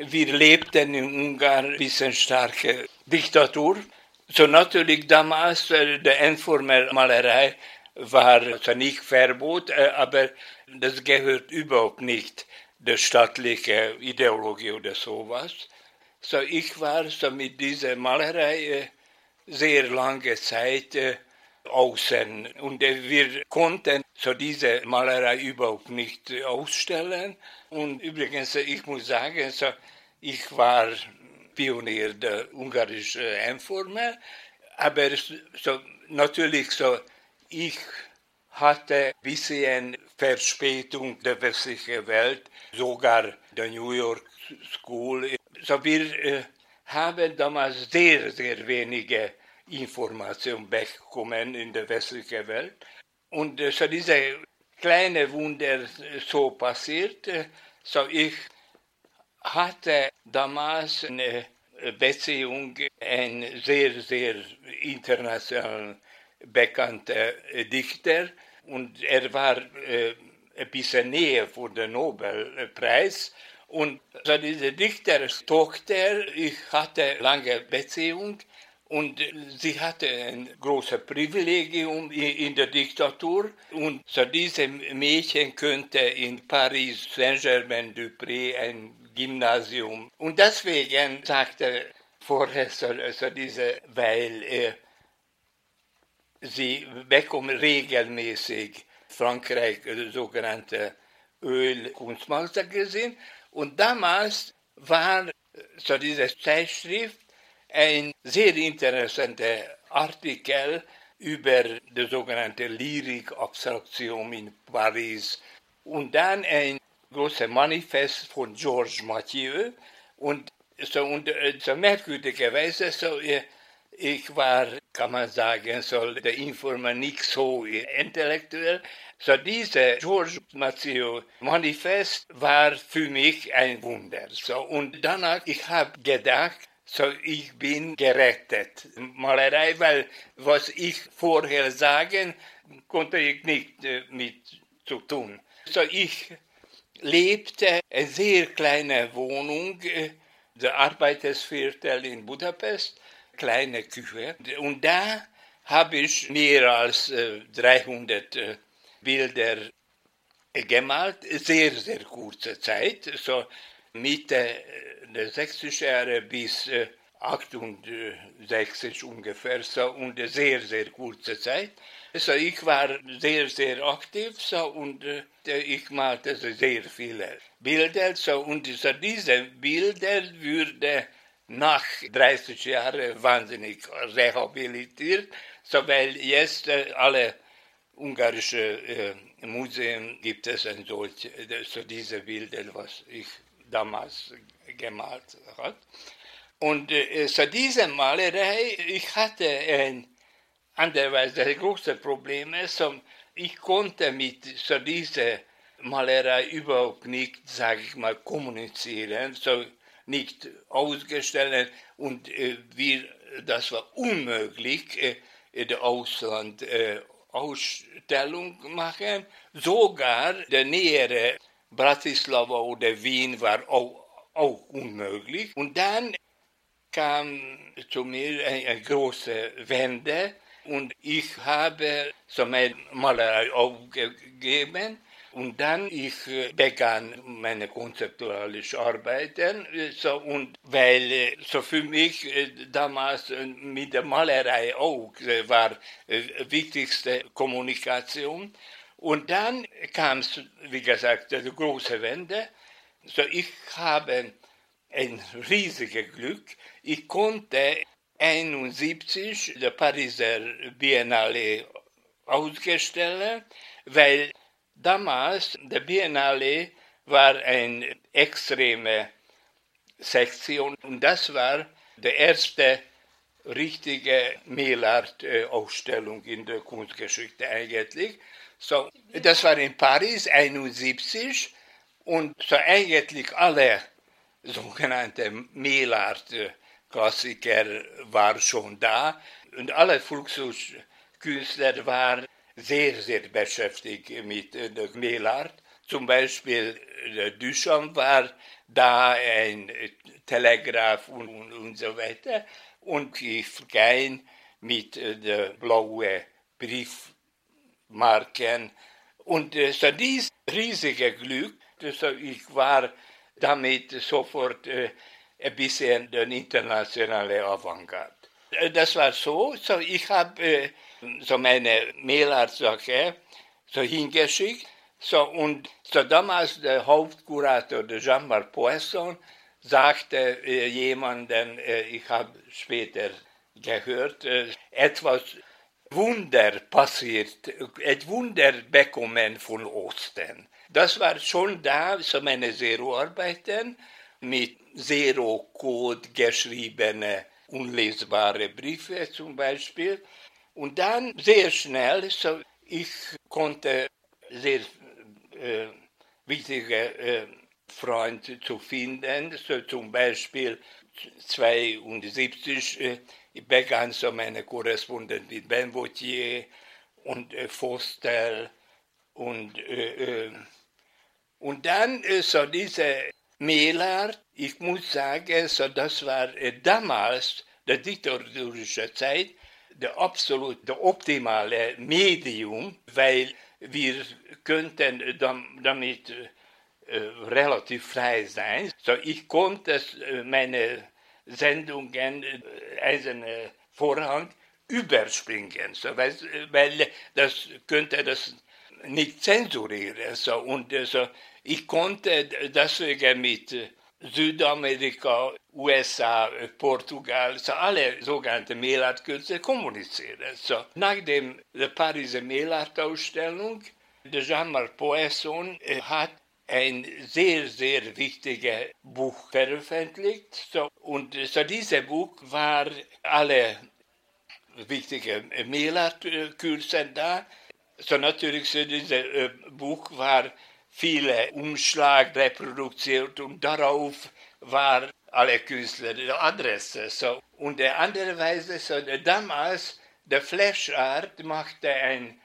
wir lebten in Ungarn ein bisschen starke Diktatur. So natürlich damals, äh, der Malerei war also nicht Verbot, äh, aber das gehört überhaupt nicht der staatliche Ideologie oder sowas. So ich war so mit dieser Malerei äh, sehr lange Zeit außen und wir konnten so diese Malerei überhaupt nicht ausstellen. Und übrigens, ich muss sagen, so, ich war Pionier der ungarischen Endformel, aber so, natürlich so, ich hatte ein bisschen Verspätung der westlichen Welt, sogar der New York School. So, wir äh, haben damals sehr, sehr wenige Informationen bekommen in der westlichen Welt. Und äh, so diese kleine Wunder so passiert, äh, so ich hatte damals eine Beziehung, ein sehr, sehr international bekannter Dichter und er war äh, ein bisschen näher vor dem Nobelpreis. Und so diese Dichtertochter, ich hatte lange Beziehung und sie hatte ein großes Privilegium in der Diktatur. Und so diese Mädchen könnte in Paris Saint-Germain-du-Pré ein Gymnasium. Und deswegen sagte vorher so, so diese, weil äh, sie bekommen regelmäßig Frankreich äh, sogenannte Ölkunstmeister Und damals war äh, so diese Zeitschrift ein sehr interessanter Artikel über die sogenannte Lyrik-Abstraktion in Paris und dann ein großes Manifest von Georges Mathieu und so, und, äh, so merkwürdigerweise so, ich war, kann man sagen, so der Informer nicht so intellektuell. So diese Georges Mathieu Manifest war für mich ein Wunder. So, und danach, ich habe gedacht, so, ich bin gerettet. Malerei, weil was ich vorher sagen, konnte ich nicht äh, mit zu tun. So, ich lebte in eine sehr kleine Wohnung, äh, der Arbeitersviertel in Budapest, kleine Küche. Und da habe ich mehr als äh, 300 äh, Bilder gemalt, sehr, sehr kurze Zeit, so Mitte der 60er Jahre bis 68 ungefähr, so und sehr, sehr kurze Zeit. So, ich war sehr, sehr aktiv so, und äh, ich malte sehr viele Bilder. So, und so, diese Bilder würde nach 30 Jahren wahnsinnig rehabilitiert, so, weil jetzt äh, alle ungarische äh, Museen gibt es ein solche, so diese Bilder, was ich damals gemalt hat. Und äh, so diese Malerei, ich hatte ein andererweise große Probleme, so ich konnte mit so dieser Malerei überhaupt nicht, sage ich mal, kommunizieren, so nicht ausgestellt und äh, wir, das war unmöglich, äh, in der Ausland äh, Ausstellung machen. Sogar der nähere Bratislava oder Wien war auch, auch unmöglich. Und dann kam zu mir eine, große Wende und ich habe so meine Malerei aufgegeben und dann ich äh, begann meine konzeptualische Arbeiten so und weil äh, so für mich äh, damals mit der Malerei auch war wichtigste Kommunikation und dann kam es, wie gesagt, die große Wende. So, ich habe ein riesiges Glück. Ich konnte 1971 der Pariser Biennale ausstellen, weil damals der Biennale war eine extreme Sektion und das war die erste richtige Mailart-Ausstellung in der Kunstgeschichte eigentlich. So, das war in Paris 71 und so eigentlich alle sogenannte Mailart-Klassiker waren schon da und alle Fluxuskünstler waren sehr, sehr beschäftigt mit der Mailart. Zum Beispiel Duchamp war da ein Telegraph und, und, und so weiter. Und ich ging mit äh, der blauen Briefmarken. Und äh, so dieses riesige Glück, so ich war damit sofort äh, ein bisschen der internationale Avantgarde. Das war so, so ich habe so meine Mailadresse so hingeschickt. So, und so damals der Hauptkurator, der Jean-Marc Poisson, sagte äh, jemanden, äh, ich habe später gehört, äh, etwas Wunder passiert, ein Wunder bekommen von Osten. Das war schon da, so meine Zero-Arbeiten mit Zero-Code geschriebene, unlesbare Briefe zum Beispiel. Und dann sehr schnell, so ich konnte sehr äh, wichtige äh, Freunde zu finden, so zum Beispiel 72 äh, begann so meine Korrespondenz mit Ben Vautier und äh, Foster und, äh, äh und dann äh, so diese Mailart, ich muss sagen, so das war äh, damals, der diktatorische Zeit, der absolut, der optimale Medium, weil wir könnten damit äh, relativ frei sein. So, ich konnte meine Sendungen, äh, Vorhang, überspringen, so, weil, weil das könnte das nicht zensurieren. So, und so, ich konnte deswegen mit Südamerika, USA, Portugal, so alle sogenannten Mailartkünste kommunizieren. So, nach dem, der Pariser Mailartausstellung, der Jean-Marc Poisson äh, hat ein sehr, sehr wichtiges Buch veröffentlicht. So, und so dieses Buch war alle wichtigen Mailart-Kurse da. So natürlich so dieses äh, Buch war viele Umschlag reproduziert und darauf war alle Künstler die Adresse. So. Und der andere Weise, so damals, der Flashart machte ein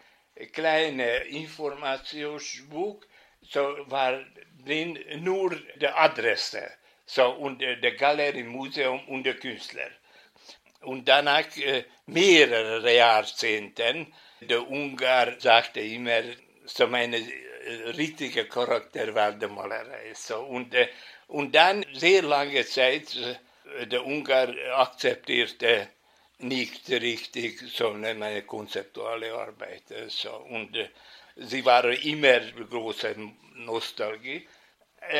kleines Informationsbuch so war drin nur die Adresse so, und äh, der Galerie, Museum und der Künstler. Und danach äh, mehrere Jahrzehnten, der Ungar sagte immer, so meine äh, richtige Charakter war die Malerei. So, und, äh, und dann sehr lange Zeit, äh, der Ungar akzeptierte nicht richtig, sondern meine konzeptuelle Arbeit. So, und sie waren immer große Nostalgie.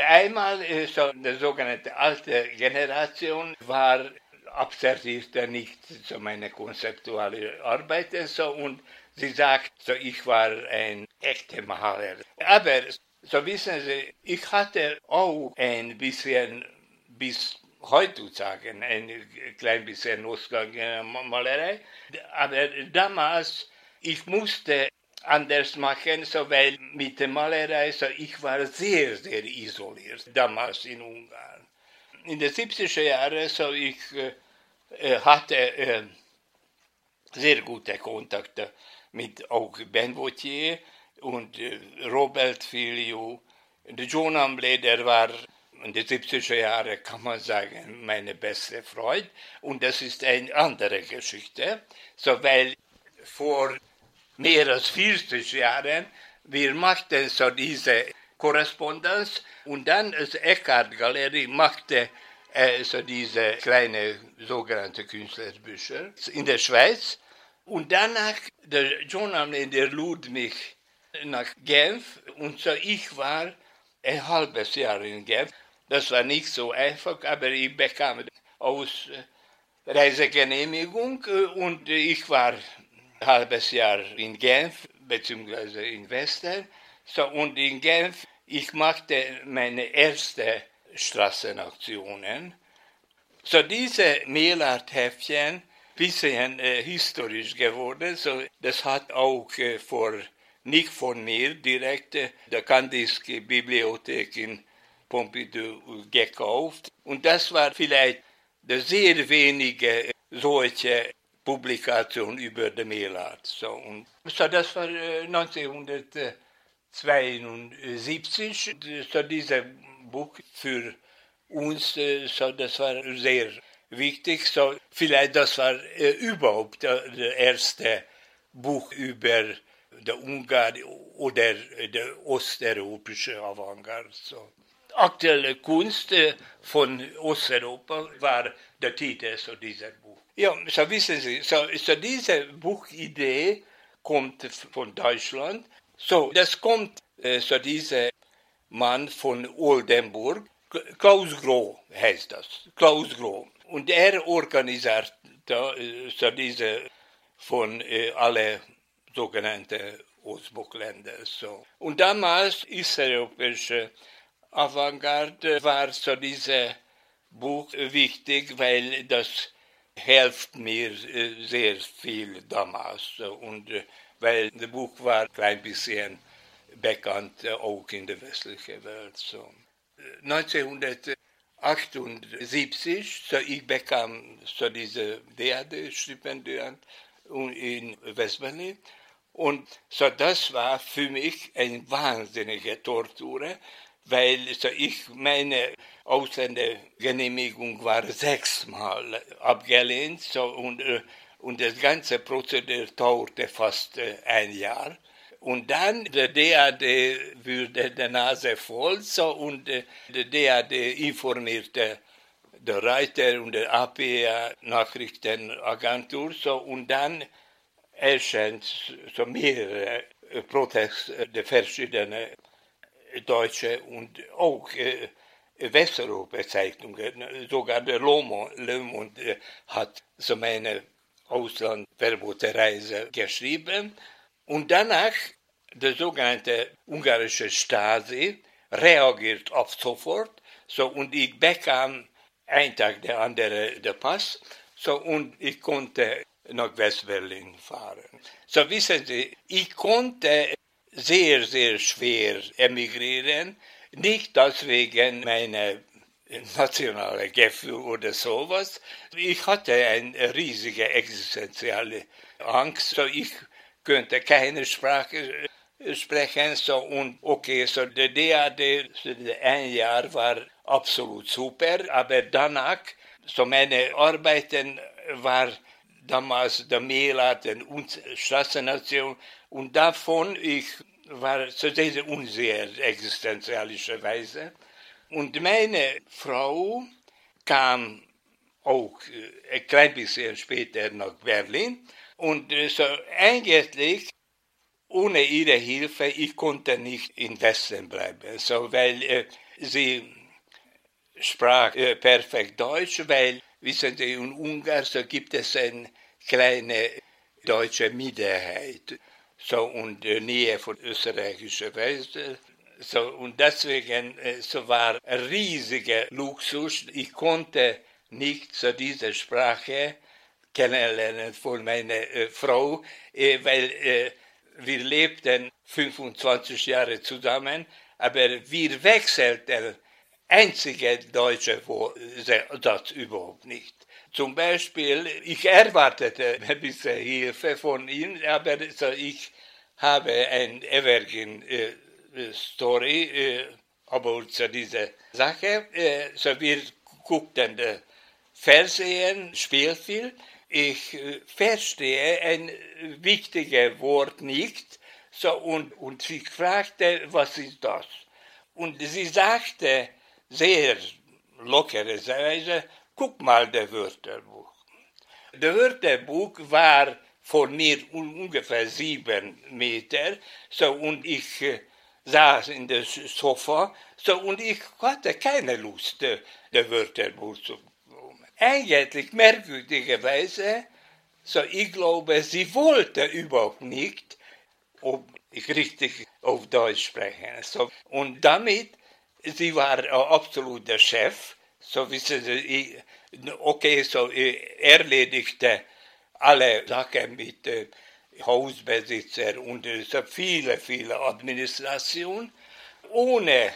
Einmal so eine sogenannte alte Generation war akzeptierte nicht so meine konzeptuelle Arbeit so und sie sagt so ich war ein echter Maler. Aber so wissen Sie, ich hatte auch ein bisschen bis heutzutage ein klein bisschen Nostalgie Malerei, aber damals ich musste anders machen, so weil mit der Malerei, so ich war sehr, sehr isoliert damals in Ungarn. In den 70er Jahren, so ich äh, hatte äh, sehr gute Kontakte mit auch Ben Vautier und äh, Robert Filio. John Amble, der war in den 70er Jahren, kann man sagen, meine beste Freund. Und das ist eine andere Geschichte, so weil vor mehr als 40 Jahren, wir machten so diese Korrespondenz und dann das Eckhart Galerie machte äh, so diese kleine sogenannte Künstlerbücher in der Schweiz. Und danach, der Amlin, der lud mich nach Genf und so ich war ein halbes Jahr in Genf. Das war nicht so einfach, aber ich bekam aus Reisegenehmigung äh, und ich war halbes Jahr in Genf beziehungsweise in Westen. So, und in Genf, ich machte meine ersten Straßenaktionen. So diese Mailart-Heftchen, bisschen äh, historisch geworden. So, das hat auch äh, vor, nicht von mir direkt, äh, der Kandinsky-Bibliothek in Pompidou gekauft. Und das war vielleicht sehr wenige solche Publikation über den Mehlart. So, und so, das war 1972. So, dieses Buch für uns, äh, so, das war sehr wichtig. So, vielleicht das war äh, überhaupt der, der erste Buch über der Ungarn oder der osteuropäische Avantgarde. So. Aktuelle Kunst äh, von Osteuropa war der Titel so dieser Buch. Ja, so wissen Sie, so, so diese Buchidee kommt von Deutschland. So, das kommt, äh, so dieser Mann von Oldenburg, Klaus Groh heißt das, Klaus Groh. Und er organisiert äh, so diese von äh, alle sogenannten Ostblockländer. So. Und damals ist europäische Avantgarde war so dieses Buch wichtig, weil das hilft mir äh, sehr viel damals. Und äh, weil das Buch war ein bisschen bekannt, äh, auch in der westlichen Welt. So. 1978, so ich bekam so diese DAD-Stipendium in Westberlin. Und so das war für mich eine wahnsinnige Tortur, weil so ich meine Ausländergenehmigung war sechsmal abgelehnt so, und, äh, und das ganze Prozedere dauerte fast äh, ein Jahr. Und dann der DAD würde der Nase voll so, und äh, der DAD informierte der Reiter und der APA Nachrichtenagentur so, und dann erscheint so mehrere Proteste der verschiedenen deutsche und auch äh, Westeuropa-Zeitungen, sogar der Le Monde äh, hat so meine Auslandverbote geschrieben. Und danach der sogenannte ungarische Stasi reagiert auf sofort. So, und ich bekam ein Tag der andere der Pass. So, und ich konnte nach Westberlin fahren. So wissen Sie, ich konnte sehr, sehr schwer emigrieren. Nicht deswegen meine nationale Gefühl oder sowas. Ich hatte eine riesige existenzielle Angst. So ich könnte keine Sprache sprechen. So, und okay, so der DAD, ein Jahr war absolut super, aber danach, so meine Arbeiten war damals der Melat und Straßennation und davon ich war zu dieser unsehr existenzialische Weise. Und meine Frau kam auch äh, ein klein bisschen später nach Berlin. Und äh, so eigentlich ohne ihre Hilfe, ich konnte nicht in Westen bleiben, so, weil äh, sie sprach äh, perfekt Deutsch, weil, wissen Sie, in Ungarn so gibt es eine kleine deutsche Minderheit so und äh, Nähe von österreichischer Weise. So, und deswegen äh, so war ein riesiger Luxus. Ich konnte nicht so diese Sprache kennenlernen von meiner äh, Frau, äh, weil äh, wir lebten 25 Jahre zusammen, aber wir wechselten einzige deutsche Satz überhaupt nicht. Zum Beispiel, ich erwartete ein bisschen Hilfe von ihm, aber so ich habe ein Evergreen äh, Story äh, über zu dieser Sache. Äh, so wir guckten äh, Fernsehen, Spielfilm. Ich äh, verstehe ein wichtiges Wort nicht. So, und, und ich fragte, was ist das? Und sie sagte sehr lockere Weise, guck mal der Wörterbuch. Der Wörterbuch war von mir ungefähr sieben Meter, so, und ich äh, saß in der Sofa, so, und ich hatte keine Lust, der, der Wörterbuch zu bekommen. Eigentlich merkwürdigerweise, so, ich glaube, sie wollte überhaupt nicht, ob ich richtig auf Deutsch spreche. So, und damit, sie war absolut der Chef, so wissen Sie, okay, so erledigte alle Sachen mit äh, Hausbesitzer und so viele, viele Administration. Ohne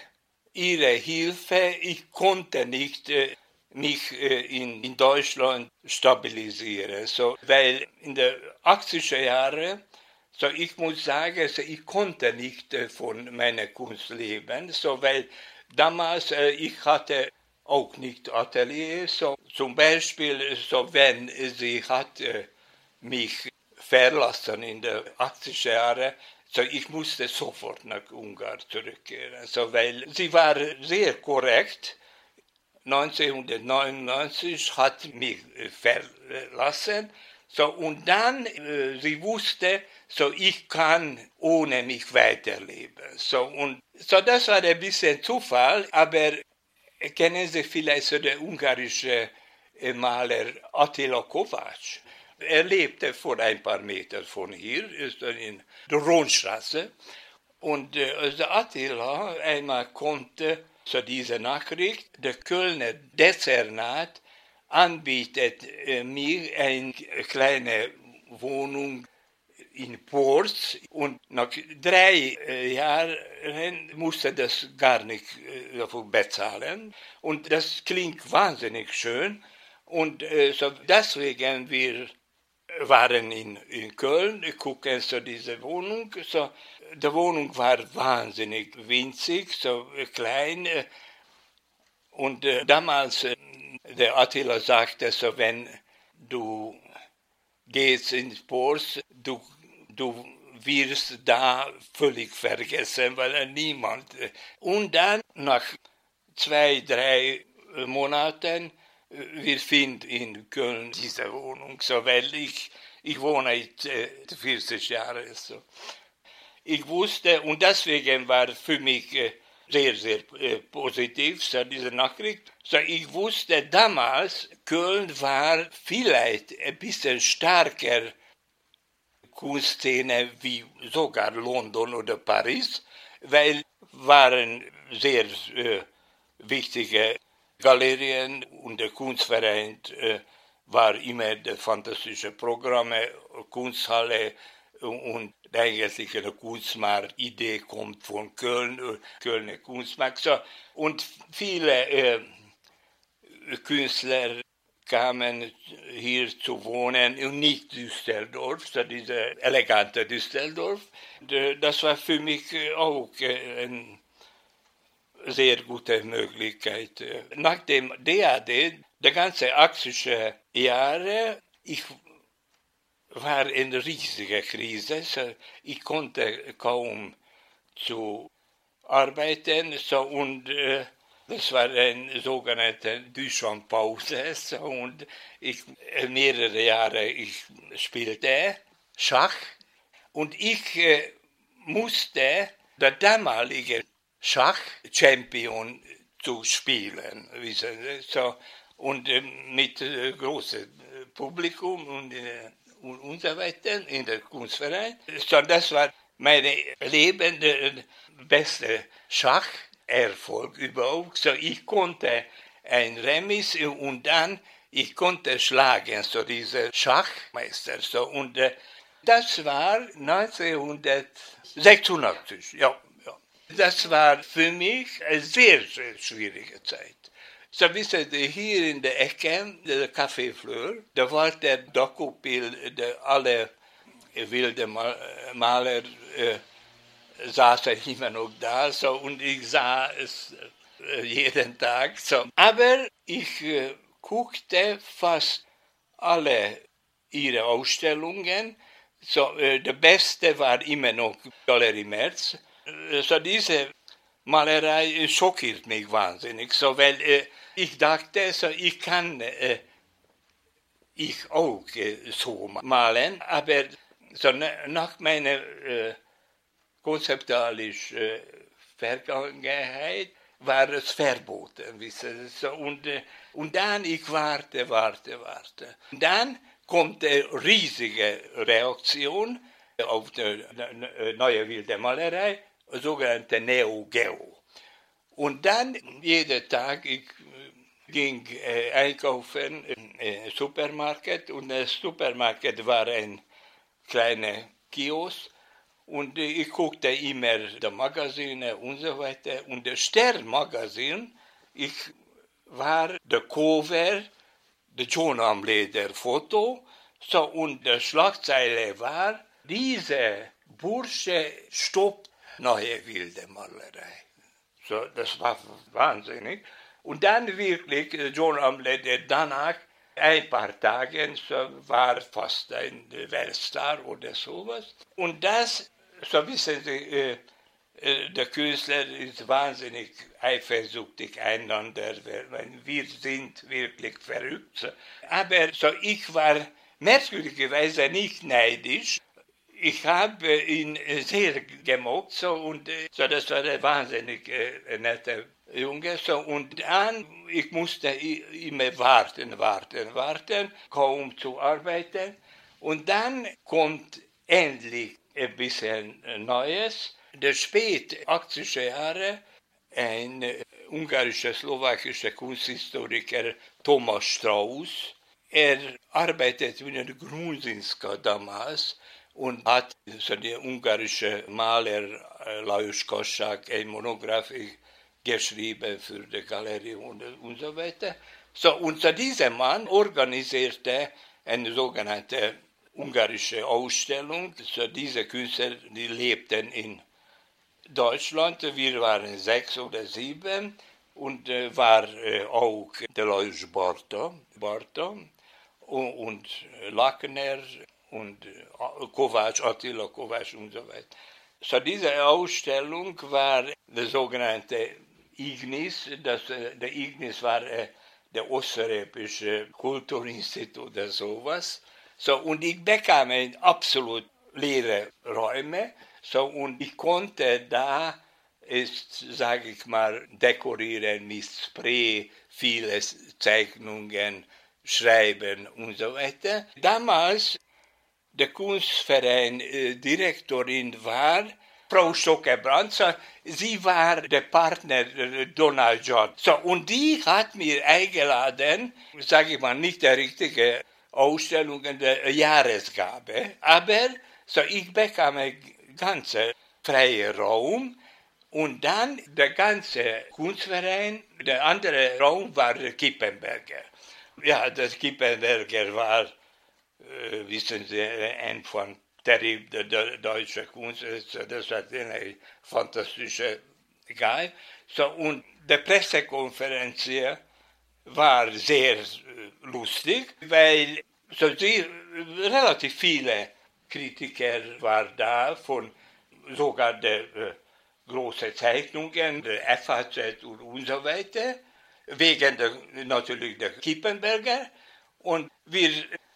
ihre Hilfe, ich konnte nicht äh, mich äh, in, in Deutschland stabilisieren. So, weil in den 80er Jahren, so ich muss sagen, so, ich konnte nicht äh, von meiner Kunst leben, so, weil damals äh, ich hatte auch nicht Atelier. So, zum Beispiel, so wenn sie hat äh, mich verlassen in den 80er Jahren, so ich musste sofort nach Ungarn zurückkehren, so, weil sie war sehr korrekt. 1999 hat mich verlassen. So, und dann, äh, sie wusste, so ich kann ohne mich weiterleben. So, und, so das war ein bisschen Zufall, aber kennen Sie vielleicht den ungarischen äh, Maler Attila Kovács? Er lebte vor ein paar Metern von hier, ist in der Rhonstraße. Und äh, also Attila einmal konnte so diese Nachricht, der Kölner Dezernat anbietet äh, mir eine kleine Wohnung in Porz und nach drei äh, Jahren musste das gar nicht äh, bezahlen. Und das klingt wahnsinnig schön. Und äh, so deswegen wir waren in, in Köln, gucken so diese Wohnung, so die Wohnung war wahnsinnig winzig, so klein. Und äh, damals der Attila sagte so, wenn du gehst ins Porz, du du wirst da völlig vergessen, weil niemand. Und dann nach zwei, drei Monaten, wir finden in Köln diese Wohnung, so weil ich, ich wohne jetzt 40 Jahre so. Ich wusste, und deswegen war für mich äh, sehr, sehr äh, positiv, so diese Nachricht. So, ich wusste damals, Köln war vielleicht ein bisschen stärker Kunstszene wie sogar London oder Paris, weil waren sehr äh, wichtige Galerien und der Kunstverein äh, war immer der fantastische Programme, Kunsthalle und eigentlich eine Kunstmarkt-Idee kommt von Köln, äh, Kölner Kunstmarkt. So, und viele äh, Künstler kamen hier zu wohnen und nicht Düsseldorf, so diese elegante Düsseldorf. Das war für mich auch eine sehr gute Möglichkeit. Nach dem DAD, der ganze 80er Jahre, ich war in riesiger Krise. Ich konnte kaum zu arbeiten so, und äh, das war eine sogenannte Duchamp-Pause und ich, mehrere Jahre ich spielte Schach und ich äh, musste der damalige Schach-Champion zu spielen. So, und äh, mit äh, großem Publikum und, äh, und, und so weiter in der Kunstverein. So, das war meine lebende beste Schach. Erfolg überhaupt. So, ich konnte ein Remis und dann ich konnte schlagen, so diese Schachmeister. So, und äh, das war 1986, ja. Das war für mich eine sehr, sehr schwierige Zeit. So wissen Sie, hier in der Ecke, der Café Fleur, da war der Dokupil, der alle wilde Maler äh, saß er immer noch da so, und ich sah es äh, jeden Tag. So. Aber ich äh, guckte fast alle ihre Ausstellungen. So, äh, der beste war immer noch Galerie Merz. Äh, so diese Malerei schockiert mich wahnsinnig, so, weil äh, ich dachte, so, ich kann äh, ich auch so malen, aber so, nach meiner konzeptualische Vergangenheit war es verboten. Wissen Sie? Und, äh, und dann, ich warte, warte, warte. Und dann kommt eine riesige Reaktion auf die neue wilde Malerei, sogenannte Neo-Geo. Und dann, jeden Tag, ich äh, ging äh, einkaufen im Supermarkt und der Supermarkt war ein kleiner Kiosk und ich guckte immer die Magazine und so weiter. Und das Stern-Magazin, ich war der Cover, der John am Leder Foto. So, und die Schlagzeile war, diese Bursche stoppt neue wilde Malerei. So, das war wahnsinnig. Und dann wirklich, John Amlett, danach, ein paar Tage, war fast ein Weltstar oder sowas. Und das, so wissen Sie, äh, äh, der Künstler ist wahnsinnig eifersüchtig einander, wir sind wirklich verrückt. Aber so, ich war merkwürdigerweise nicht neidisch. Ich habe ihn sehr gemocht so, und so, das war ein wahnsinnig äh, netter Junge. So, und dann, ich musste immer warten, warten, warten, kaum zu arbeiten. Und dann kommt endlich ein bisschen Neues. Der spät 80er Jahre ein äh, ungarischer, slowakischer Kunsthistoriker Thomas Strauss. Er arbeitet mit der Grunzinska damals und hat so der ungarische Maler äh, Lajos Kossak eine Monographie geschrieben für die Galerie und, und so weiter. So, und dieser Mann organisierte eine sogenannte ungarische Ausstellung. So, diese Künstler, die lebten in Deutschland. Wir waren sechs oder sieben und äh, war äh, auch Delois Borto, Borto und, und Lackner und äh, Kovac, Attila Kovac und so weiter. So diese Ausstellung war der sogenannte Ignis, das, äh, der Ignis war äh, der Osteuropäische Kulturinstitut oder sowas. So, und ich bekam absolut leere Räume so, und ich konnte da ist, sage ich mal, dekorieren mit Spray, viele Zeichnungen, schreiben und so weiter. Damals der Kunstverein äh, Direktorin war Frau Stockerbrandt, sie war der Partner äh, Donald John. So, und die hat mir eingeladen, sage ich mal, nicht der richtige Ausstellung der Jahresgabe, aber so, ich bekam ganze freie Raum und dann der ganze Kunstverein, der andere Raum war der Kippenberger. Ja, das Kippenberger war, äh, wissen Sie, ein von der, der deutsche Kunst, das war eine fantastische Guy. So, und die Pressekonferenz hier war sehr äh, lustig, weil so sie, relativ viele Kritiker war da, von sogar der äh, großen Zeichnungen, der FAZ und, und so weiter, wegen der, natürlich der Kippenberger. Und wir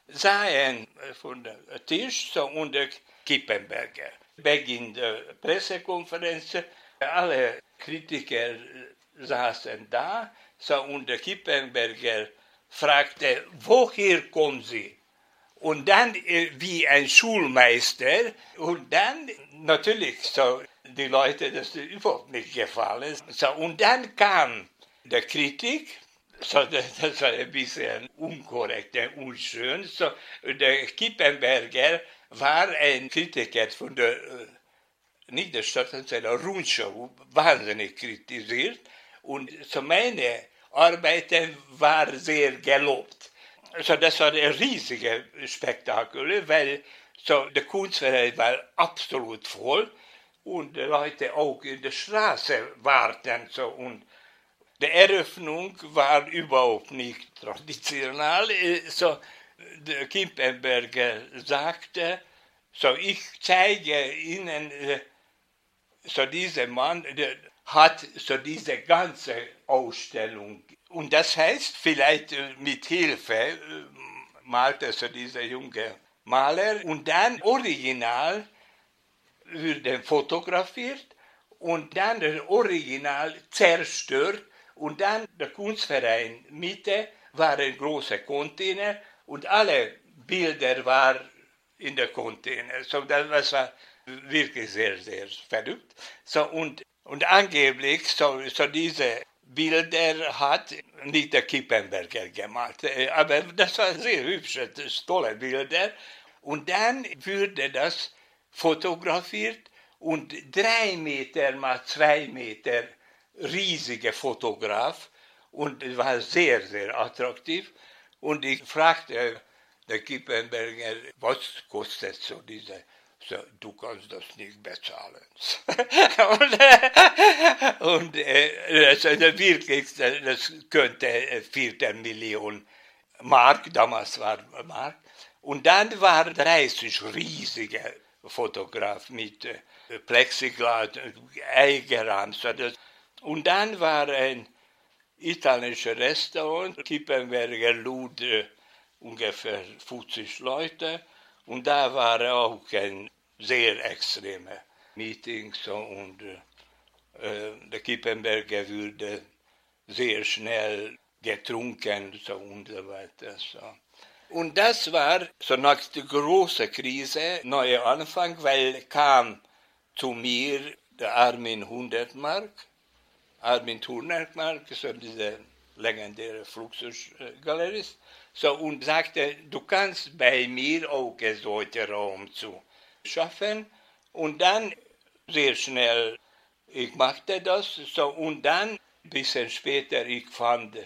sahen von dem Tisch so und Kippenberger. Beginn der Pressekonferenz, alle Kritiker saßen da, und der Kippenberger fragte, woher kommen Sie? und dann äh, wie ein Schulmeister und dann natürlich so die Leute das überhaupt nicht gefallen. So, und dann kam der Kritik, so, das war ein bisschen unkorrekt, unschön. So, der Kippenberger war ein Kritiker von der, äh, nicht der Stadt, sondern der Rundschau, wahnsinnig kritisiert. Und so meine Arbeiten waren sehr gelobt. Also das war ein riesiges Spektakel, weil so, der Kunstverein war absolut voll und die Leute auch in der Straße warten. So, und die Eröffnung war überhaupt nicht traditionell. So, der Kimpenberger sagte, so, ich zeige Ihnen, äh, so dieser Mann der hat so diese ganze Ausstellung und das heißt, vielleicht äh, mit Hilfe äh, malte so dieser junge Maler und dann original würde fotografiert und dann der Original zerstört und dann der Kunstverein Mitte war ein großer Container und alle Bilder waren in der Container. So, das war wirklich sehr, sehr verrückt. So, und, und angeblich, so, so diese Bilder hat nicht der Kippenberger gemacht, äh, aber das war sehr hübsche, tolle Bilder. Und dann wurde das fotografiert und drei Meter mal zwei Meter riesige Fotograf und es war sehr, sehr attraktiv. Und ich fragte der Kippenberger, was kostet so diese du kannst das nicht bezahlen. und äh, und äh, also wirklich, das könnte äh, vierte Million Mark, damals war Mark. Und dann waren 30 riesige Fotograf mit äh, Plexiglas eingerahmt. Und dann war ein italienisches Restaurant, Kippenberger lud äh, ungefähr 50 Leute. Und da war auch ein sehr extreme Meeting so, und äh, der Kippenberger würde sehr schnell getrunken so und so weiter. So. Und das war so nach der großen Krise, neuer Anfang, weil kam zu mir der Armin Hundertmark, Armin Turnermark, so dieser legendäre Fluxusgalerist, so, und sagte, du kannst bei mir auch solche Raum zu schaffen. Und dann sehr schnell, ich machte das, so, und dann, ein bisschen später, ich fand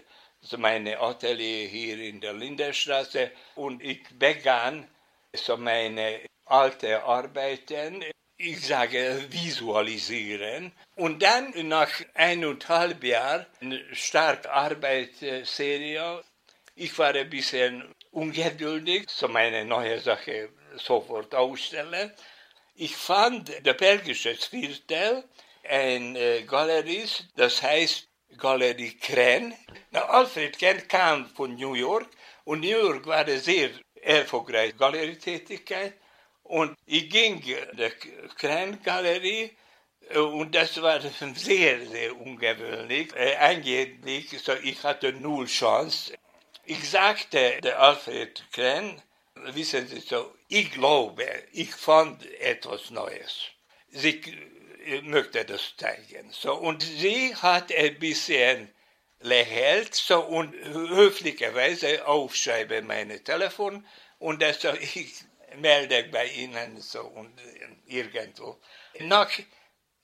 so meine Atelier hier in der Linderstraße und ich begann so meine alte Arbeiten, ich sage visualisieren. Und dann nach eineinhalb Jahren stark Arbeitsserie ich war ein bisschen ungeduldig, so meine neue Sache sofort ausstellen. Ich fand der belgische Viertel ein äh, Galerist, das heißt Galerie Kren. Na, Alfred Kren kam von New York und New York war eine sehr erfolgreiche Galerietätigkeit. Und ich ging der Kren-Galerie äh, und das war sehr, sehr ungewöhnlich. Äh, eigentlich, so ich hatte null Chance. Ich sagte der Alfred Kren, wissen Sie so, ich glaube, ich fand etwas Neues. Sie möchte das zeigen. So, und sie hat ein bisschen lächelt so und höflicherweise aufschreibe meine Telefon und das ich melde bei Ihnen so und irgendwo. Nach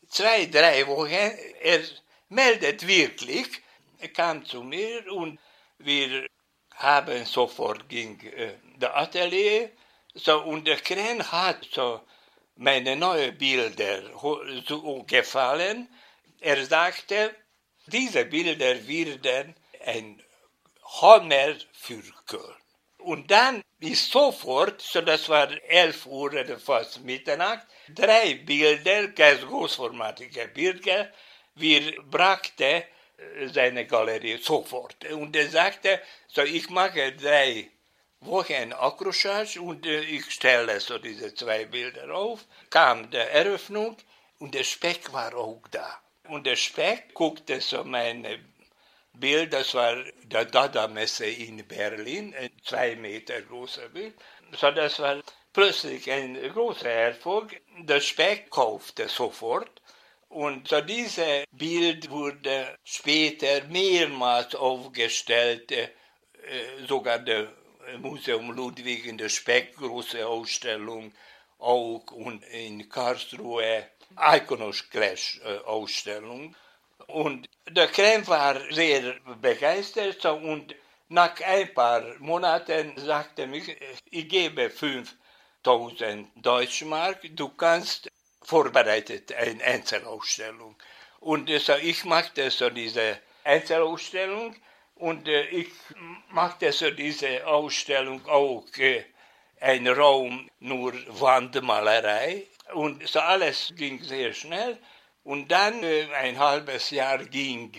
zwei, drei Wochen, er meldet wirklich, kam zu mir und wir haben sofort ging äh, der Atelier so und der Kren hat so meine neuen Bilder so gefallen. Er sagte, diese Bilder werden ein Hammer für Köln. Und dann ist sofort, so das war 11 Uhr oder fast Mitternacht, drei Bilder, ganz großformatige Bilder, wir brachten seine Galerie sofort. Und er sagte, so ich mache drei Wochen Accrochage und äh, ich stelle so diese zwei Bilder auf. Kam die Eröffnung und der Speck war auch da. Und der Speck guckte so meine Bild, das war der Dada-Messe in Berlin, ein zwei Meter großer Bild. So, das war plötzlich ein großer Erfolg. Der Speck kaufte sofort und dieses Bild wurde später mehrmals aufgestellt, äh, sogar das Museum Ludwig in der Speck, große Ausstellung auch und in Karlsruhe Iconos Clash äh, Ausstellung. Und der Krem war sehr begeistert und nach ein paar Monaten sagte mich, ich gebe 5000 Deutschmark, du kannst vorbereitet, eine Einzelausstellung. Und so, ich machte so diese Einzelausstellung. Und äh, ich machte so diese Ausstellung auch äh, ein Raum nur Wandmalerei und so alles ging sehr schnell. Und dann äh, ein halbes Jahr ging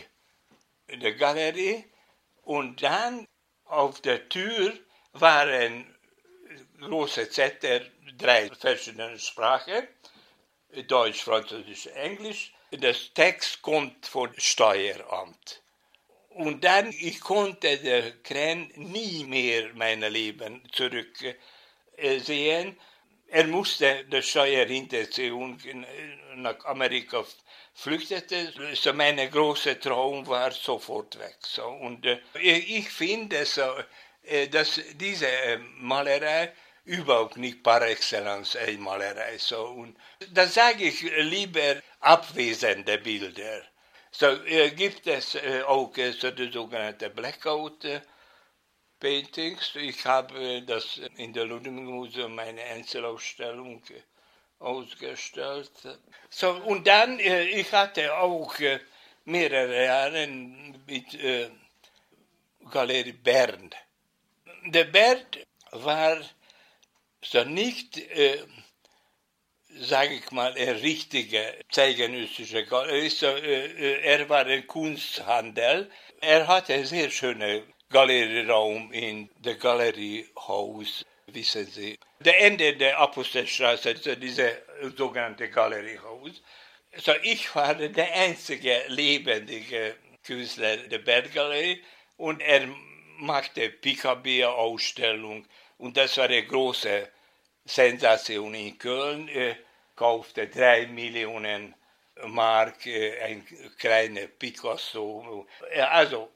die Galerie. Und dann auf der Tür waren große Zettel, drei verschiedene Sprachen Deutsch, Französisch, Englisch. Das Text kommt vom Steueramt. Und dann, ich konnte der Kren nie mehr mein Leben zurücksehen. Er musste der Steuerhinterziehung nach Amerika flüchtete. So mein großer Traum war sofort weg. So. Und äh, ich finde so, äh, dass diese äh, Malerei überhaupt nicht par excellence Malerei. So. Und da sage ich lieber abwesende Bilder. So äh, gibt es äh, auch äh, so die sogenannte Blackout äh, Paintings. Ich habe das in der Ludwig Museum eine Einzelausstellung ausgestellt. So, und dann, äh, ich hatte auch äh, mehrere Jahre mit äh, Galerie Bern. Der Bert war so nicht, äh, sage ich mal, ein richtiger zeitgenössischer Galerie. So, äh, er war ein Kunsthandel. Er hatte einen sehr schönen Galerieraum in der Galeriehaus, wissen Sie. Der Ende der Apostelstraße, also diese sogenannte Galeriehaus. So, ich war der einzige lebendige Künstler der Berggalerie und er machte Picabia-Ausstellung und das war eine große Sensation in Köln. Er kaufte drei Millionen Mark äh, ein kleiner Picasso. Also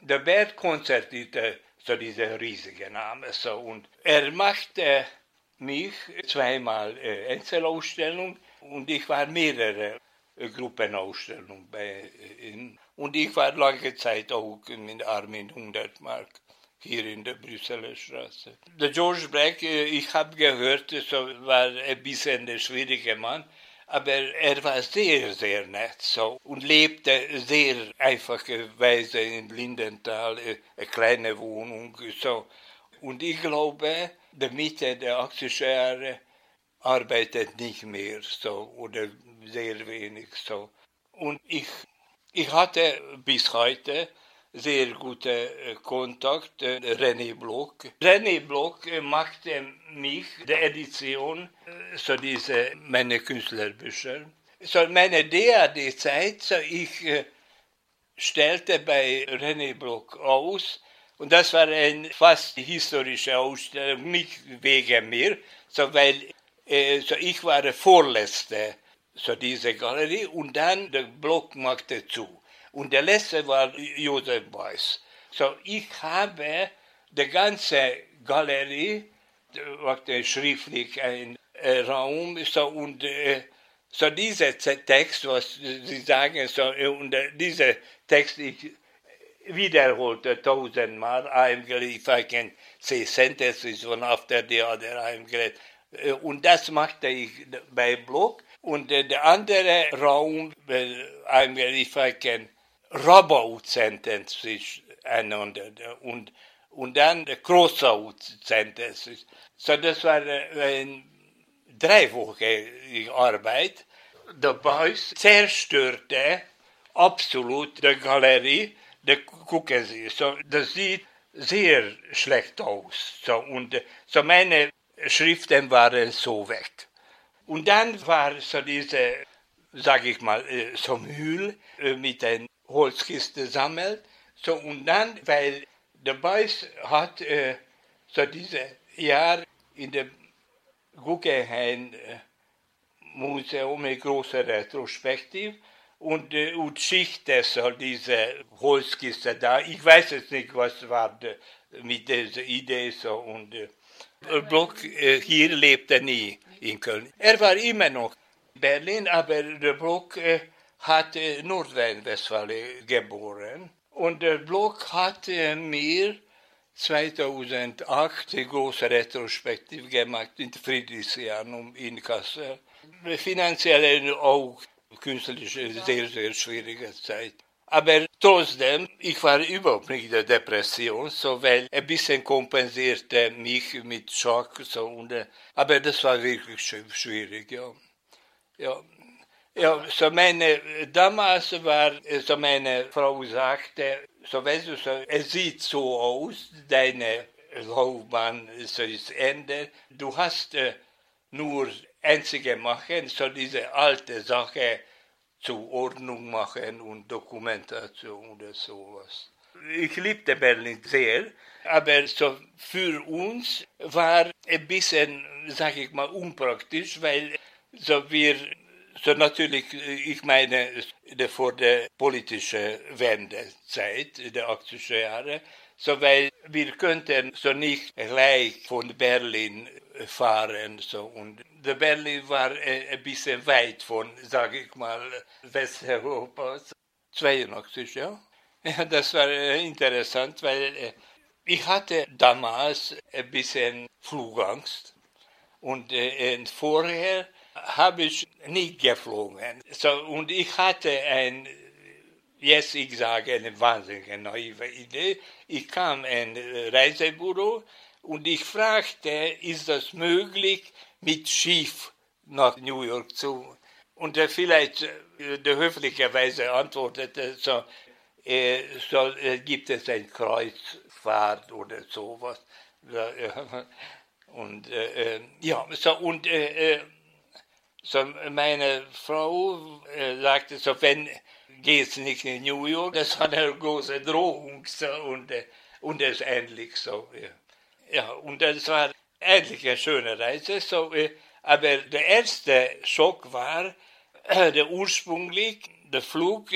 der Bert konzertierte so diese riesige Name so und er machte mich zweimal äh, Einzelausstellung und ich war mehrere äh, Gruppenausstellungen bei ihm. Und ich war lange Zeit auch mit Armin 100 Mark hier in der Brüsseler Straße. Der George Black, äh, ich habe gehört, war ein bisschen der schwierige Mann, aber er war sehr, sehr nett so und lebte sehr einfache Weise in Lindenthal, äh, eine kleine Wohnung so. Und ich glaube, der Mitte der 80er Jahre arbeitet nicht mehr so oder sehr wenig so. Und ich, ich hatte bis heute sehr guten äh, Kontakt, äh, René Block. René Block äh, machte mich, die Edition, so diese meine Künstlerbücher. So meine DAD-Zeit, so ich stellte bei René Block aus, und das war eine fast historische Ausstellung, nicht wegen mir, so weil so ich war der Vorletzte, so diese Galerie, und dann der Block machte zu. Und der letzte war Josef Beuys. So, ich habe die ganze Galerie, machte schriftlich ein äh, Raum, so, und äh, so dieser Text, was Sie sagen, so, und äh, dieser Text, ich wiederholte tausendmal, eigentlich, if I can say sentences one after the other, I'm glad. Und das machte ich bei Block. Und der andere Raum, eigentlich, if I can Rubber-Sentences einander und, und dann Cross-Sentences. So, das war eine dreiwöchige Arbeit. Der Beuys zerstörte absolut die Galerie. Da gucken Sie, so, das sieht sehr schlecht aus. So, und so meine Schriften waren so weg. Und dann war so diese, sag ich mal, so Mühl mit einem Holzkiste sammelt. So, und dann, weil der Beuys hat äh, so dieses Jahr in dem Guggenheim äh, Museum eine große Retrospektiv und, äh, und schichtet so diese Holzkiste da. Ich weiß jetzt nicht, was war de, mit dieser Idee so und äh, Block äh, hier lebte nie in Köln. Er war immer noch in Berlin, aber der Block äh, hat Nordrhein-Westfalen geboren. Und der Block hat mir 2008 eine große Retrospektive gemacht in Friedrichsjahren in Kassel. Finanziell auch künstlerisch sehr, sehr schwierige Zeit. Aber trotzdem, ich war überhaupt nicht in der Depression, so, weil ein bisschen kompensierte mich mit Schock. So, und, aber das war wirklich schwierig. Ja. Ja, ja, so meine, damals war, so meine Frau sagte, so weißt du, so, es sieht so aus, deine Laufbahn so ist Ende. Du hast äh, nur einzige machen, so diese alte Sache zur Ordnung machen und Dokumentation oder sowas. Ich liebte Berlin sehr, aber so für uns war ein bisschen, sag ich mal, unpraktisch, weil so wir so natürlich, ich meine, vor der politischen Wendezeit der 80er Jahre, so weil wir könnten so nicht gleich von Berlin fahren so und der Berlin war ein bisschen weit von, sage ich mal, Westeuropa. 82, ja. ja. Das war interessant, weil ich hatte damals ein bisschen Flugangst und vorher habe ich nicht geflogen. So, und ich hatte ein, jetzt ich sage, eine wahnsinnige naive Idee. Ich kam in ein Reisebüro und ich fragte, ist das möglich, mit Schiff nach New York zu und er vielleicht äh, der höflicherweise antwortete so, äh, so äh, gibt es ein Kreuzfahrt oder sowas. Und äh, ja, so und äh, so meine Frau äh, sagte so, wenn geht's nicht in New York, das war eine große Drohung so, und äh, und es endlich so. Ja. ja, und das war endlich eine schöne Reise. So, äh, aber der erste Schock war, äh, der ursprünglich, der Flug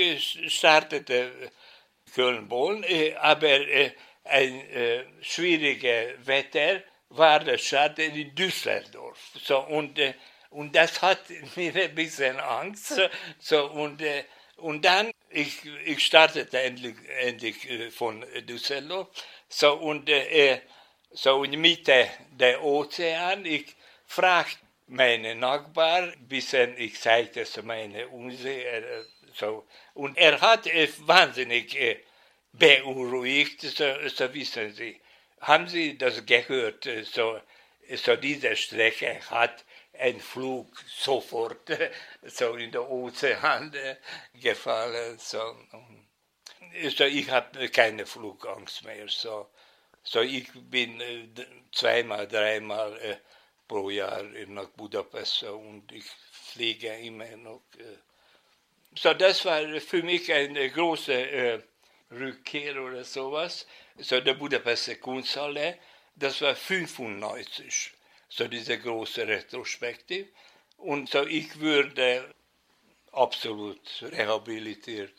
startete Köln-Bonn, äh, aber ein schwieriges Wetter war der Start in Düsseldorf. So, und, und das hat mir ein bisschen Angst. So, und, und dann, ich, ich startete endlich, endlich von Düsseldorf. So, und so in Mitte der Ozean, ich fragte meinen Nachbar, bisschen, ich zeigte es meine Unsee, so, und er hat es wahnsinnig äh, beunruhigt, so, so wissen Sie. Haben Sie das gehört? So, so diese Strecke hat ein Flug sofort so in der Ozean äh, gefallen. So. so ich habe keine Flugangst mehr. So. So, ich bin äh, zweimal, dreimal äh, pro Jahr nach Budapest und ich fliege immer noch. So, das war für mich eine große Rückkehr oder sowas. So, der Budapester Kunsthalle, das war 95, so diese große Retrospektive. Und so, ich würde absolut rehabilitiert